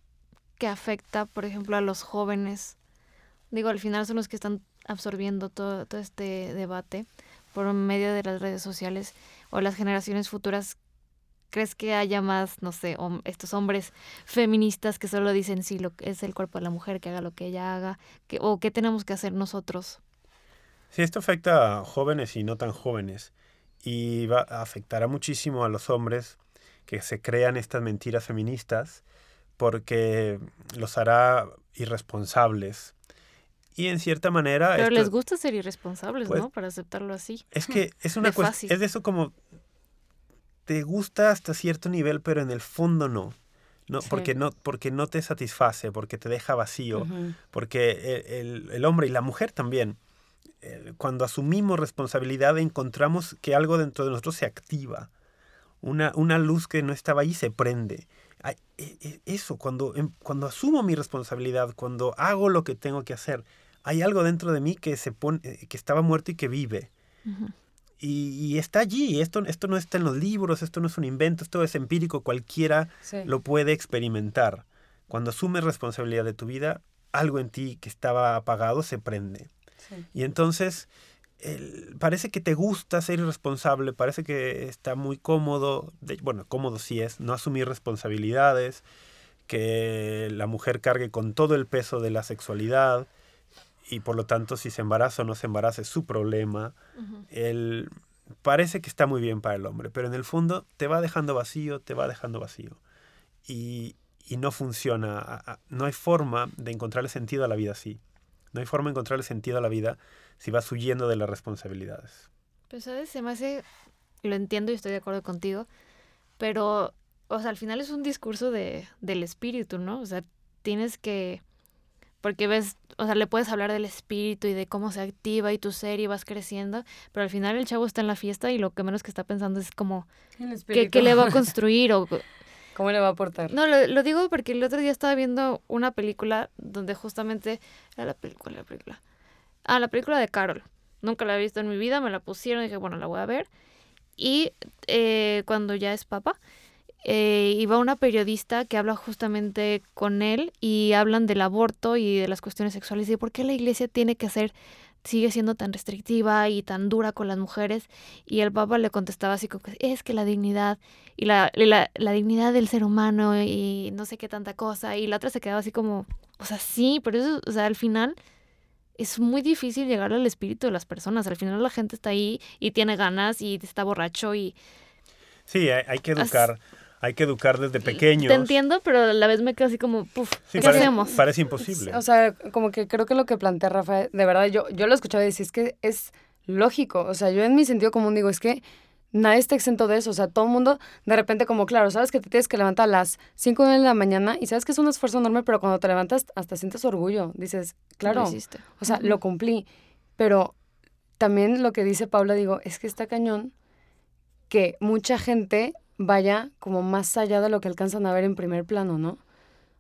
Speaker 4: que afecta, por ejemplo, a los jóvenes? Digo, al final son los que están absorbiendo todo, este debate por medio de las redes sociales o las generaciones futuras ¿Crees que haya más, no sé, estos hombres feministas que solo dicen sí, lo es el cuerpo de la mujer, que haga lo que ella haga? Que, ¿O qué tenemos que hacer nosotros?
Speaker 3: Sí, esto afecta a jóvenes y no tan jóvenes. Y va a afectar muchísimo a los hombres que se crean estas mentiras feministas porque los hará irresponsables y en cierta manera...
Speaker 4: Pero les gusta ser irresponsables, pues ¿no? Para aceptarlo así.
Speaker 3: Es que es una cuestión... Es de eso como... te gusta hasta cierto nivel, pero en el fondo no. No,
Speaker 2: Sí.
Speaker 3: porque, no, porque no te satisface, porque te deja vacío, porque el, el- el hombre y la mujer también, eh, cuando asumimos responsabilidad encontramos que algo dentro de nosotros se activa, una, una luz que no estaba ahí se prende. E- e- Eso, cuando, em- cuando asumo mi responsabilidad, cuando hago lo que tengo que hacer, hay algo dentro de mí que, se pone, eh, que estaba muerto y que vive. Y, y está allí, esto, esto no está en los libros, esto no es un invento, esto es empírico, cualquiera
Speaker 2: Sí.
Speaker 3: lo puede experimentar. Cuando asumes responsabilidad de tu vida, algo en ti que estaba apagado se prende.
Speaker 2: Sí.
Speaker 3: Y entonces el- parece que te gusta ser irresponsable, parece que está muy cómodo, de- bueno, cómodo sí es, no asumir responsabilidades, que la mujer cargue con todo el peso de la sexualidad y por lo tanto si se embaraza o no se embaraza es su problema. El, parece que está muy bien para el hombre, pero en el fondo te va dejando vacío, te va dejando vacío. Y, y no funciona, no hay forma de encontrarle sentido a la vida así. No hay forma de encontrarle sentido a la vida si vas huyendo de las responsabilidades.
Speaker 4: Pero, ¿sabes? Se me hace, lo entiendo y estoy de acuerdo contigo, pero, o sea, al final es un discurso de, del espíritu, ¿no? O sea, tienes que, porque ves, o sea, le puedes hablar del espíritu y de cómo se activa y tu ser y vas creciendo, pero al final el chavo está en la fiesta y lo que menos que está pensando es como, ¿qué, qué le va a (laughs) construir? O,
Speaker 2: ¿Cómo le va a aportar?
Speaker 4: no, lo, lo digo porque el otro día estaba viendo una película donde justamente, era la película, la película, ah, la película de Carol. Nunca la he visto en mi vida, me la pusieron y dije, bueno, la voy a ver. Y eh, cuando ya es papa, eh, iba una periodista que habla justamente con él y hablan del aborto y de las cuestiones sexuales y de por qué la iglesia tiene que ser, sigue siendo tan restrictiva y tan dura con las mujeres. Y el papa le contestaba así como que es que la dignidad y la, y la, la dignidad del ser humano y no sé qué tanta cosa. Y la otra se quedaba así como, o sea, sí, pero eso, o sea, al final es muy difícil llegar al espíritu de las personas. Al final la gente está ahí y tiene ganas y está borracho y
Speaker 3: Sí, hay, hay que
Speaker 4: As-
Speaker 3: educar, hay que educar desde pequeños.
Speaker 4: te entiendo, pero a la vez me quedo así como, puf,
Speaker 3: Sí,
Speaker 4: ¿qué
Speaker 3: parece,
Speaker 4: hacemos?
Speaker 3: Parece imposible.
Speaker 2: O sea, como que creo que lo que plantea Rafa, de verdad, yo, yo lo escuchaba y decía, es que es lógico. O sea, yo en mi sentido común digo, es que nadie está exento de eso. O sea, todo el mundo, de repente, como claro, sabes que te tienes que levantar a las 5 de la mañana y sabes que es un esfuerzo enorme, pero cuando te levantas hasta sientes orgullo. Dices, claro,
Speaker 4: Lo hiciste.
Speaker 2: o sea, lo cumplí. Pero también lo que dice Paula, digo, es que está cañón que mucha gente vaya como más allá de lo que alcanzan a ver en primer plano, ¿no?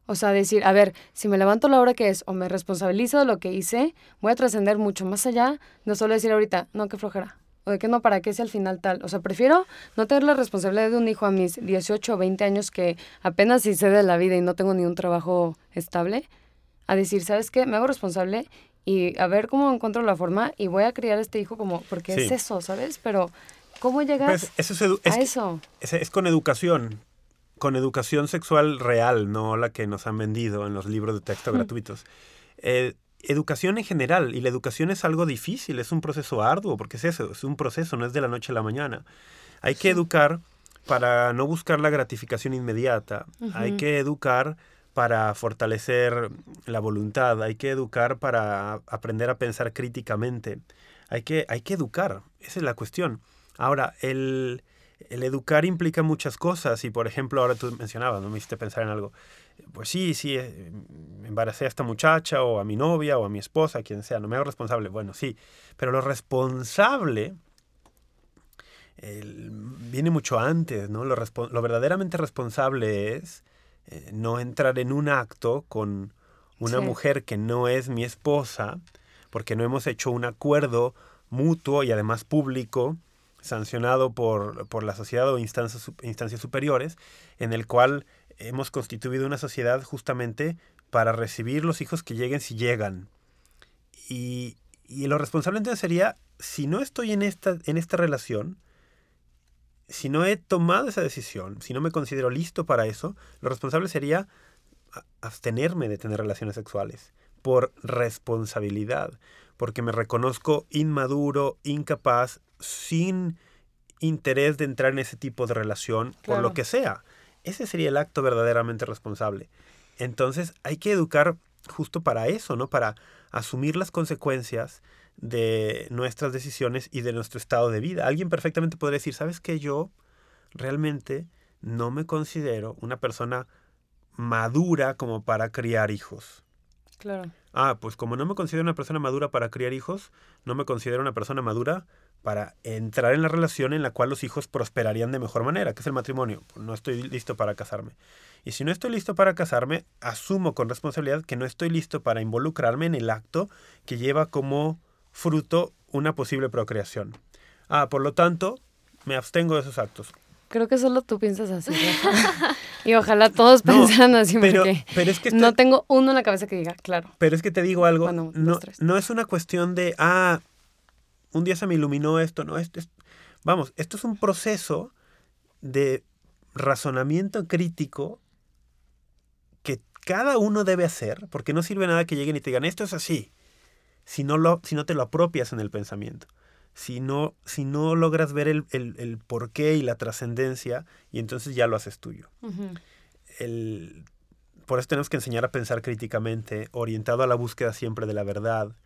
Speaker 2: O sea, decir, a ver, si me levanto la hora que es o me responsabilizo de lo que hice, voy a trascender mucho más allá de solo decir ahorita, no, qué flojera. O de que no, para qué si al final tal. O sea, prefiero no tener la responsabilidad de un hijo a mis 18 o 20 años que apenas sé de la vida y no tengo ni un trabajo estable, a decir, ¿sabes qué? Me hago responsable y a ver cómo encuentro la forma y voy a criar a este hijo como, porque es eso, ¿sabes? Pero, ¿cómo llegas
Speaker 3: Pues, eso es,
Speaker 2: a eso?
Speaker 3: es, es con educación, con educación sexual real, no la que nos han vendido en los libros de texto gratuitos. Eh, educación en general, y la educación es algo difícil, es un proceso arduo, porque es eso, es un proceso, no es de la noche a la mañana. Hay que educar para no buscar la gratificación inmediata, hay que educar para fortalecer la voluntad, hay que educar para aprender a pensar críticamente, hay que, hay que educar, esa es la cuestión. Ahora, el, el educar implica muchas cosas y, por ejemplo, ahora tú mencionabas, no me hiciste pensar en algo. Pues sí, sí, eh, embaracé a esta muchacha o a mi novia o a mi esposa, quien sea, no me hago responsable. Bueno, sí, pero lo responsable el- viene mucho antes, ¿no? Lo, lo verdaderamente responsable es eh, no entrar en un acto con una
Speaker 2: Sí.
Speaker 3: mujer que no es mi esposa, porque no hemos hecho un acuerdo mutuo y además público, sancionado por, por la sociedad o instancias, instancias superiores, en el cual hemos constituido una sociedad justamente para recibir los hijos que lleguen si llegan. Y, y lo responsable entonces sería, si no estoy en esta, en esta relación, si no he tomado esa decisión, si no me considero listo para eso, lo responsable sería abstenerme de tener relaciones sexuales por responsabilidad, porque me reconozco inmaduro, incapaz, sin interés de entrar en ese tipo de relación por
Speaker 2: Claro.
Speaker 3: lo que sea. Ese sería el acto verdaderamente responsable. Entonces hay que educar justo para eso, ¿no? Para asumir las consecuencias de nuestras decisiones y de nuestro estado de vida. Alguien perfectamente podría decir, ¿sabes qué? Yo realmente no me considero una persona madura como para criar hijos.
Speaker 2: Claro.
Speaker 3: Ah, pues como no me considero una persona madura para criar hijos, no me considero una persona madura para entrar en la relación en la cual los hijos prosperarían de mejor manera, que es el matrimonio. No estoy listo para casarme. Y si no estoy listo para casarme, asumo con responsabilidad que no estoy listo para involucrarme en el acto que lleva como fruto una posible procreación. Ah, por lo tanto, me abstengo de esos actos.
Speaker 2: Creo que solo tú piensas así. (laughs) Y ojalá todos pensaran así,
Speaker 3: pero,
Speaker 2: porque
Speaker 3: pero es que
Speaker 2: no tengo uno en la cabeza que diga, claro.
Speaker 3: Pero es que te digo algo,
Speaker 2: Bueno,
Speaker 3: no,
Speaker 2: dos,
Speaker 3: no es una cuestión de, ah, un día se me iluminó esto, no, esto es, vamos, esto es un proceso de razonamiento crítico que cada uno debe hacer, porque no sirve nada que lleguen y te digan, esto es así, si no, lo, si no te lo apropias en el pensamiento, si no, si no logras ver el, el, el porqué y la trascendencia, y entonces ya lo haces tuyo. El, por eso tenemos que enseñar a pensar críticamente, orientado a la búsqueda siempre de la verdad,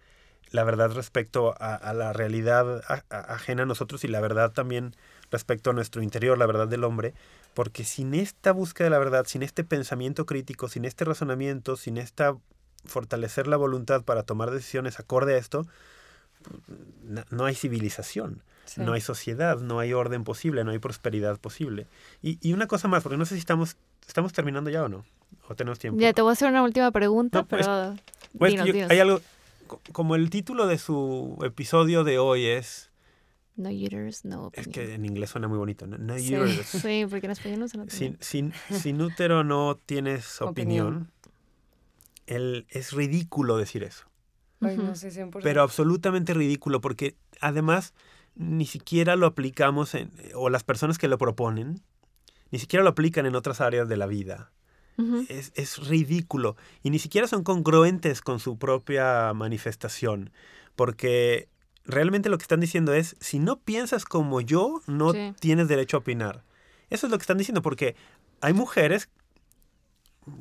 Speaker 3: la verdad respecto a, a la realidad a- a- ajena a nosotros y la verdad también respecto a nuestro interior, la verdad del hombre, porque sin esta búsqueda de la verdad, sin este pensamiento crítico, sin este razonamiento, sin esta fortalecer la voluntad para tomar decisiones acorde a esto, no- hay civilización.
Speaker 2: Sí.
Speaker 3: No hay sociedad, no hay orden posible, no hay prosperidad posible. Y, y una cosa más, porque no sé si estamos, estamos terminando ya o no, o tenemos tiempo.
Speaker 4: Ya te voy a hacer una última pregunta,
Speaker 3: No, pues,
Speaker 4: pero
Speaker 3: Pues,
Speaker 4: dinos,
Speaker 3: yo-
Speaker 4: dinos.
Speaker 3: hay algo, co- como el título de su episodio de hoy es,
Speaker 4: No uterus, no
Speaker 3: es
Speaker 4: opinion.
Speaker 3: que en inglés suena muy bonito, no, No
Speaker 2: Sí.
Speaker 3: uterus. (laughs)
Speaker 4: Sí, porque en español no se nota.
Speaker 3: sin, sin, sin útero no tienes (laughs) opinión.
Speaker 2: Opinión.
Speaker 3: El, es ridículo decir eso.
Speaker 2: Ay,
Speaker 4: Ujú.
Speaker 2: no sé, 100%.
Speaker 3: pero absolutamente ridículo porque además ni siquiera lo aplicamos en, o las personas que lo proponen, ni siquiera lo aplican en otras áreas de la vida. Es, es ridículo y ni siquiera son congruentes con su propia manifestación, porque realmente lo que están diciendo es, si no piensas como yo, no
Speaker 4: Sí.
Speaker 3: tienes derecho a opinar. Eso es lo que están diciendo, porque hay mujeres,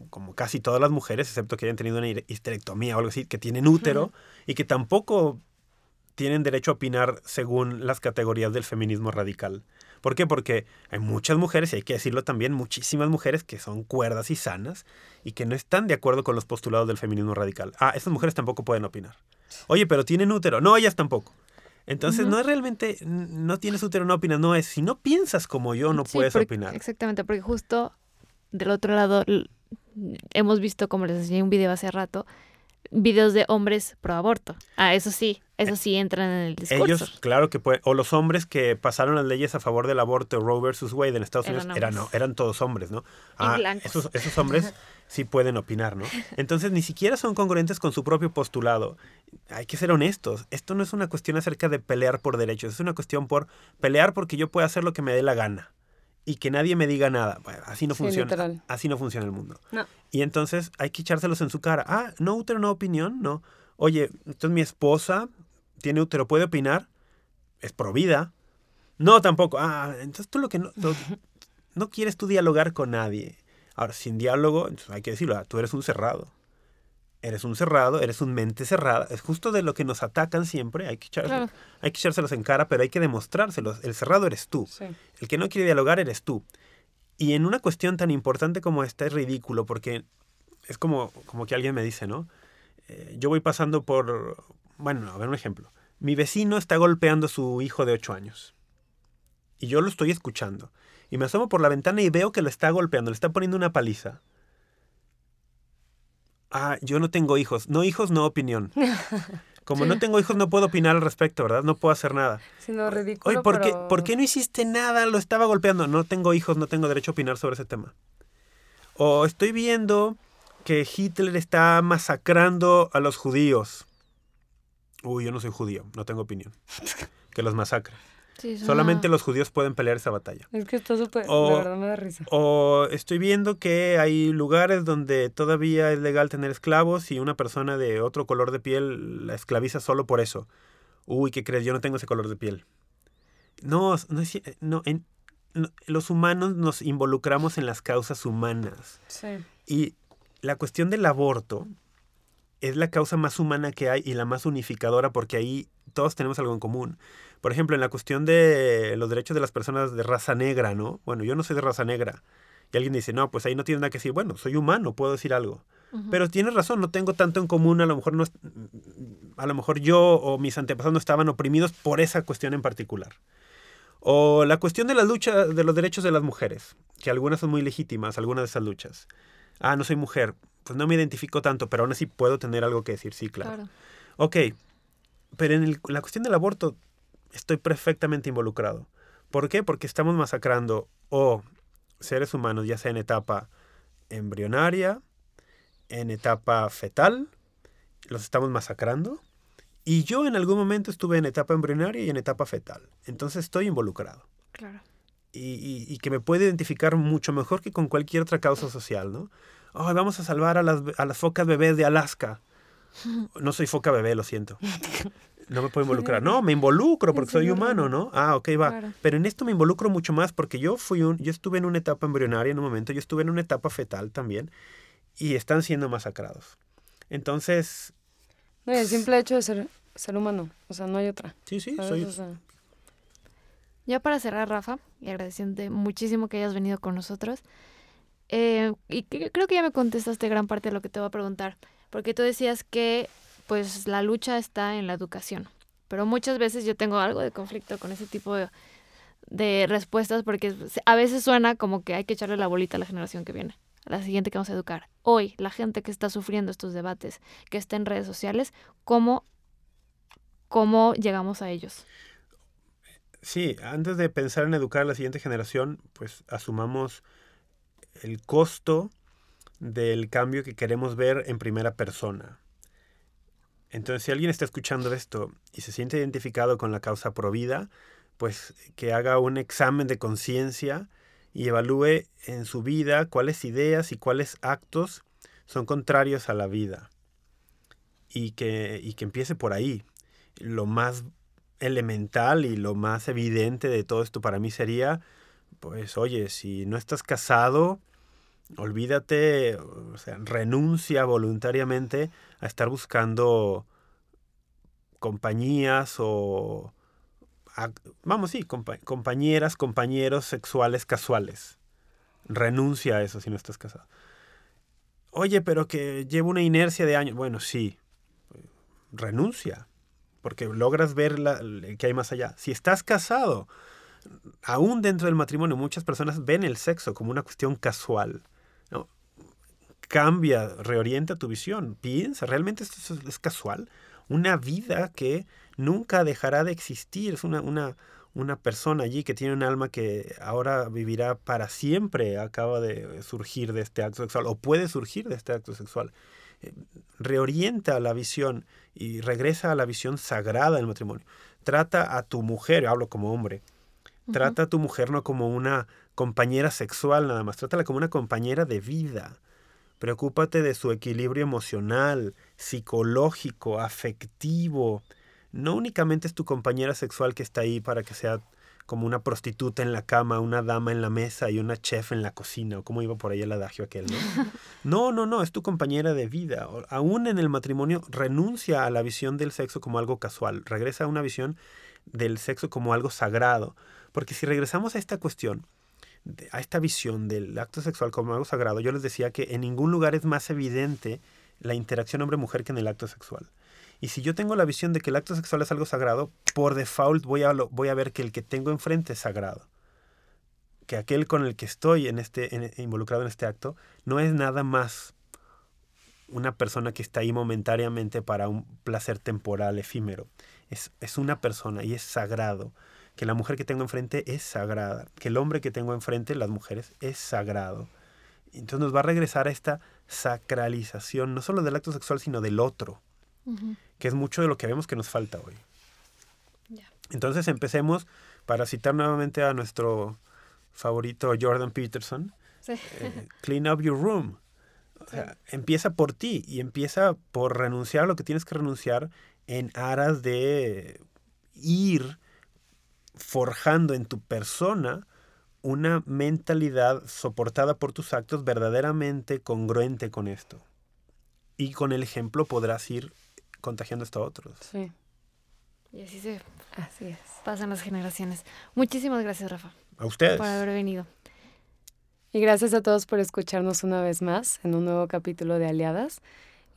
Speaker 3: como casi todas las mujeres, excepto que hayan tenido una histerectomía o algo así, que tienen útero y que tampoco tienen derecho a opinar según las categorías del feminismo radical. ¿Por qué? Porque hay muchas mujeres, y hay que decirlo también, muchísimas mujeres que son cuerdas y sanas y que no están de acuerdo con los postulados del feminismo radical. Ah, esas mujeres tampoco pueden opinar. Oye, pero tienen útero. No, ellas tampoco. Entonces, no es realmente, no tienes útero, no opinas. No es, si no piensas como yo, no
Speaker 4: Sí,
Speaker 3: puedes
Speaker 4: porque-
Speaker 3: opinar.
Speaker 4: Exactamente, porque justo del otro lado hemos visto, como les enseñé un video hace rato, videos de hombres pro aborto. Ah, eso sí, eso sí entran en el discurso.
Speaker 3: Ellos, claro que pueden. O los hombres que pasaron las leyes a favor del aborto, Roe versus Wade en Estados Unidos, eran,
Speaker 4: hombres.
Speaker 3: eran todos hombres, ¿no? Ah, esos, esos hombres sí pueden opinar, ¿no? Entonces ni siquiera son congruentes con su propio postulado. Hay que ser honestos. Esto no es una cuestión acerca de pelear por derechos, es una cuestión por pelear porque yo pueda hacer lo que me dé la gana y que nadie me diga nada. Bueno, así no
Speaker 2: Sí,
Speaker 3: funciona.
Speaker 2: literal.
Speaker 3: Así no funciona el mundo.
Speaker 2: No.
Speaker 3: Y entonces hay que echárselos en su cara. Ah, no útero, no opinión, no. Oye, entonces mi esposa tiene útero, ¿puede opinar? Es pro vida. No, tampoco. Ah, entonces tú lo que no, lo- (laughs) no quieres tú dialogar con nadie. Ahora, sin diálogo, entonces hay que decirlo, ah, tú eres un cerrado. Eres un cerrado, eres un mente cerrada. Es justo de lo que nos atacan siempre. Hay que, echárselo-
Speaker 4: Claro.
Speaker 3: hay que echárselos en cara, pero hay que demostrárselos. El cerrado eres tú.
Speaker 2: Sí.
Speaker 3: El que no quiere dialogar eres tú. Y en una cuestión tan importante como esta es ridículo porque es como, como que alguien me dice, ¿no? Eh, yo voy pasando por... Bueno, a ver un ejemplo. Mi vecino está golpeando a su hijo de 8 años. Y yo lo estoy escuchando. Y me asomo por la ventana y veo que lo está golpeando, le está poniendo una paliza. Ah, yo no tengo hijos. No hijos, no opinión. (laughs) Como no tengo hijos, no puedo opinar al respecto, ¿verdad? No puedo hacer nada.
Speaker 2: Siendo ridículo,
Speaker 3: Oye, ¿por, qué, ¿por qué no hiciste nada? Lo estaba golpeando. No tengo hijos, no tengo derecho a opinar sobre ese tema. O estoy viendo que Hitler está masacrando a los judíos. Uy, yo no soy judío, no tengo opinión. (laughs) Que los masacre.
Speaker 4: Sí,
Speaker 3: Solamente los judíos pueden pelear esa batalla.
Speaker 2: Es que está súper... La verdad me da risa.
Speaker 3: O estoy viendo que hay lugares donde todavía es legal tener esclavos y una persona de otro color de piel la esclaviza solo por eso. Uy, ¿qué crees? Yo no tengo ese color de piel. No, no, no, en- no, los humanos nos involucramos en las causas humanas.
Speaker 2: Sí.
Speaker 3: Y la cuestión del aborto es la causa más humana que hay y la más unificadora porque ahí todos tenemos algo en común. Por ejemplo, en la cuestión de los derechos de las personas de raza negra, ¿no? Bueno, yo no soy de raza negra. Y alguien dice, no, pues ahí no tiene nada que decir. Bueno, soy humano, puedo decir algo. Pero tienes razón, no tengo tanto en común, a lo mejor no a lo mejor yo o mis antepasados no estaban oprimidos por esa cuestión en particular. O la cuestión de la lucha de los derechos de las mujeres, que algunas son muy legítimas, algunas de esas luchas. Ah, no soy mujer, pues no me identifico tanto, pero aún así puedo tener algo que decir, sí, claro. Ok, pero en la cuestión del aborto estoy perfectamente involucrado. ¿Por qué? Porque estamos masacrando o seres humanos, ya sea en etapa embrionaria, en etapa fetal, los estamos masacrando. Y yo en algún momento estuve en etapa embrionaria y en etapa fetal. Entonces estoy involucrado.
Speaker 4: Claro.
Speaker 3: Y, y, que me puede identificar mucho mejor que con cualquier otra causa social, ¿no? Oh, vamos a salvar a las, a las focas bebés de Alaska. (laughs) No soy foca bebé, lo siento. (laughs) No me puedo involucrar. No, me involucro porque soy humano, ¿no? Ah, ok, va. Pero en esto me involucro mucho más porque yo fui un, yo estuve en una etapa embrionaria en un momento, yo estuve en una etapa fetal también y están siendo masacrados. Entonces...
Speaker 2: No, el simple hecho de ser, ser humano, o sea, no hay otra.
Speaker 3: Sí, sí, soy...
Speaker 4: Ya para cerrar, Rafa, y agradeciendo muchísimo que hayas venido con nosotros, eh, y creo que ya me contestaste gran parte de lo que te voy a preguntar, porque tú decías que pues la lucha está en la educación, pero muchas veces yo tengo algo de conflicto con ese tipo de, respuestas porque a veces suena como que hay que echarle la bolita a la generación que viene la siguiente que vamos a educar. Hoy, la gente que está sufriendo estos debates, que está en redes sociales, ¿cómo, cómo llegamos a ellos?
Speaker 3: Sí, antes de pensar en educar a la siguiente generación, pues asumamos el costo del cambio que queremos ver en primera persona. Entonces, si alguien está escuchando esto y se siente identificado con la causa provida, pues que haga un examen de conciencia y evalúe en su vida cuáles ideas y cuáles actos son contrarios a la vida. Y que, y que empiece por ahí. Lo más elemental y lo más evidente de todo esto para mí sería, pues oye, si no estás casado, olvídate, o sea, renuncia voluntariamente a estar buscando compañías o vamos, sí, compañeras, compañeros sexuales casuales. Renuncia a eso si no estás casado. Oye, pero que llevo una inercia de años. Bueno, sí, renuncia, porque logras ver la, que hay más allá. Si estás casado, aún dentro del matrimonio, muchas personas ven el sexo como una cuestión casual. ¿No? Cambia, reorienta tu visión. Piensa, ¿realmente esto es casual? Una vida que nunca dejará de existir. Es una, una, una persona allí que tiene un alma que ahora vivirá para siempre, acaba de surgir de este acto sexual o puede surgir de este acto sexual. Eh, reorienta la visión y regresa a la visión sagrada del matrimonio. Trata a tu mujer, hablo como hombre, trata a tu mujer no como una compañera sexual nada más, trátala como una compañera de vida. Preocúpate de su equilibrio emocional, psicológico, afectivo, no únicamente es tu compañera sexual que está ahí para que sea como una prostituta en la cama, una dama en la mesa y una chef en la cocina, o como iba por ahí el adagio aquel, ¿no? (laughs) No, no, no, es tu compañera de vida. Aún en el matrimonio renuncia a la visión del sexo como algo casual, regresa a una visión del sexo como algo sagrado. Porque si regresamos a esta cuestión, a esta visión del acto sexual como algo sagrado, yo les decía que en ningún lugar es más evidente la interacción hombre-mujer que en el acto sexual. Y si yo tengo la visión de que el acto sexual es algo sagrado, por default voy a, voy a ver que el que tengo enfrente es sagrado. Que aquel con el que estoy en este, involucrado en este acto no es nada más una persona que está ahí momentáneamente para un placer temporal, efímero. Es, es una persona y es sagrado. Que la mujer que tengo enfrente es sagrada. Que el hombre que tengo enfrente, las mujeres, es sagrado. Entonces nos va a regresar a esta sacralización, no solo del acto sexual, sino del otro que es mucho de lo que vemos que nos falta hoy. Entonces empecemos, para citar nuevamente a nuestro favorito Jordan Peterson, eh, clean up your room. empieza por ti y empieza por renunciar a lo que tienes que renunciar en aras de ir forjando en tu persona una mentalidad soportada por tus actos verdaderamente congruente con esto y con el ejemplo podrás ir contagiando esto a otros.
Speaker 2: Sí,
Speaker 4: Y así se
Speaker 2: así es.
Speaker 4: pasan las generaciones. Muchísimas gracias, Rafa,
Speaker 3: A ustedes.
Speaker 4: por haber venido.
Speaker 2: Y gracias a todos por escucharnos una vez más en un nuevo capítulo de Aliadas.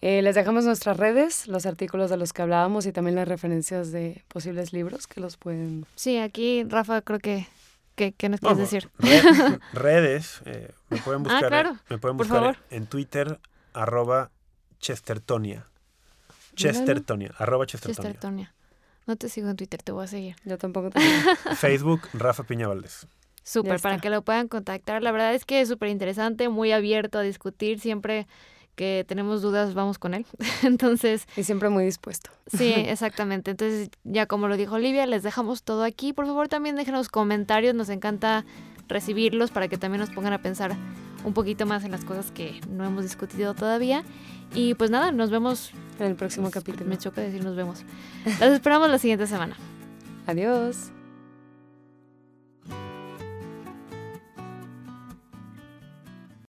Speaker 2: Eh, les dejamos nuestras redes, los artículos de los que hablábamos y también las referencias de posibles libros que los pueden...
Speaker 4: Sí, aquí, Rafa, creo que, que, que nos quieres decir.
Speaker 3: re- (laughs) redes, eh, me pueden
Speaker 4: Ah,
Speaker 3: buscar,
Speaker 4: claro,
Speaker 3: me pueden
Speaker 4: por
Speaker 3: buscar
Speaker 4: favor.
Speaker 3: en Twitter, arroba Chestertonia. Chestertonia, arroba Chestertonia.
Speaker 4: Chestertonia. No te sigo en Twitter, te voy a seguir.
Speaker 2: Yo tampoco (laughs) tengo.
Speaker 3: Facebook, Rafa Piña Valdés.
Speaker 4: Súper, para que lo puedan contactar. La verdad es que es súper interesante, muy abierto a discutir. Siempre que tenemos dudas, vamos con él. (laughs) Entonces,
Speaker 2: y siempre muy dispuesto.
Speaker 4: sí, (laughs) exactamente. Entonces, ya como lo dijo Olivia, les dejamos todo aquí. Por favor, también déjenos comentarios. Nos encanta recibirlos para que también nos pongan a pensar un poquito más en las cosas que no hemos discutido todavía. Y pues nada, nos vemos.
Speaker 2: En el próximo
Speaker 4: Pues,
Speaker 2: capítulo.
Speaker 4: Me choca decir nos vemos. Los esperamos la siguiente semana.
Speaker 2: Adiós.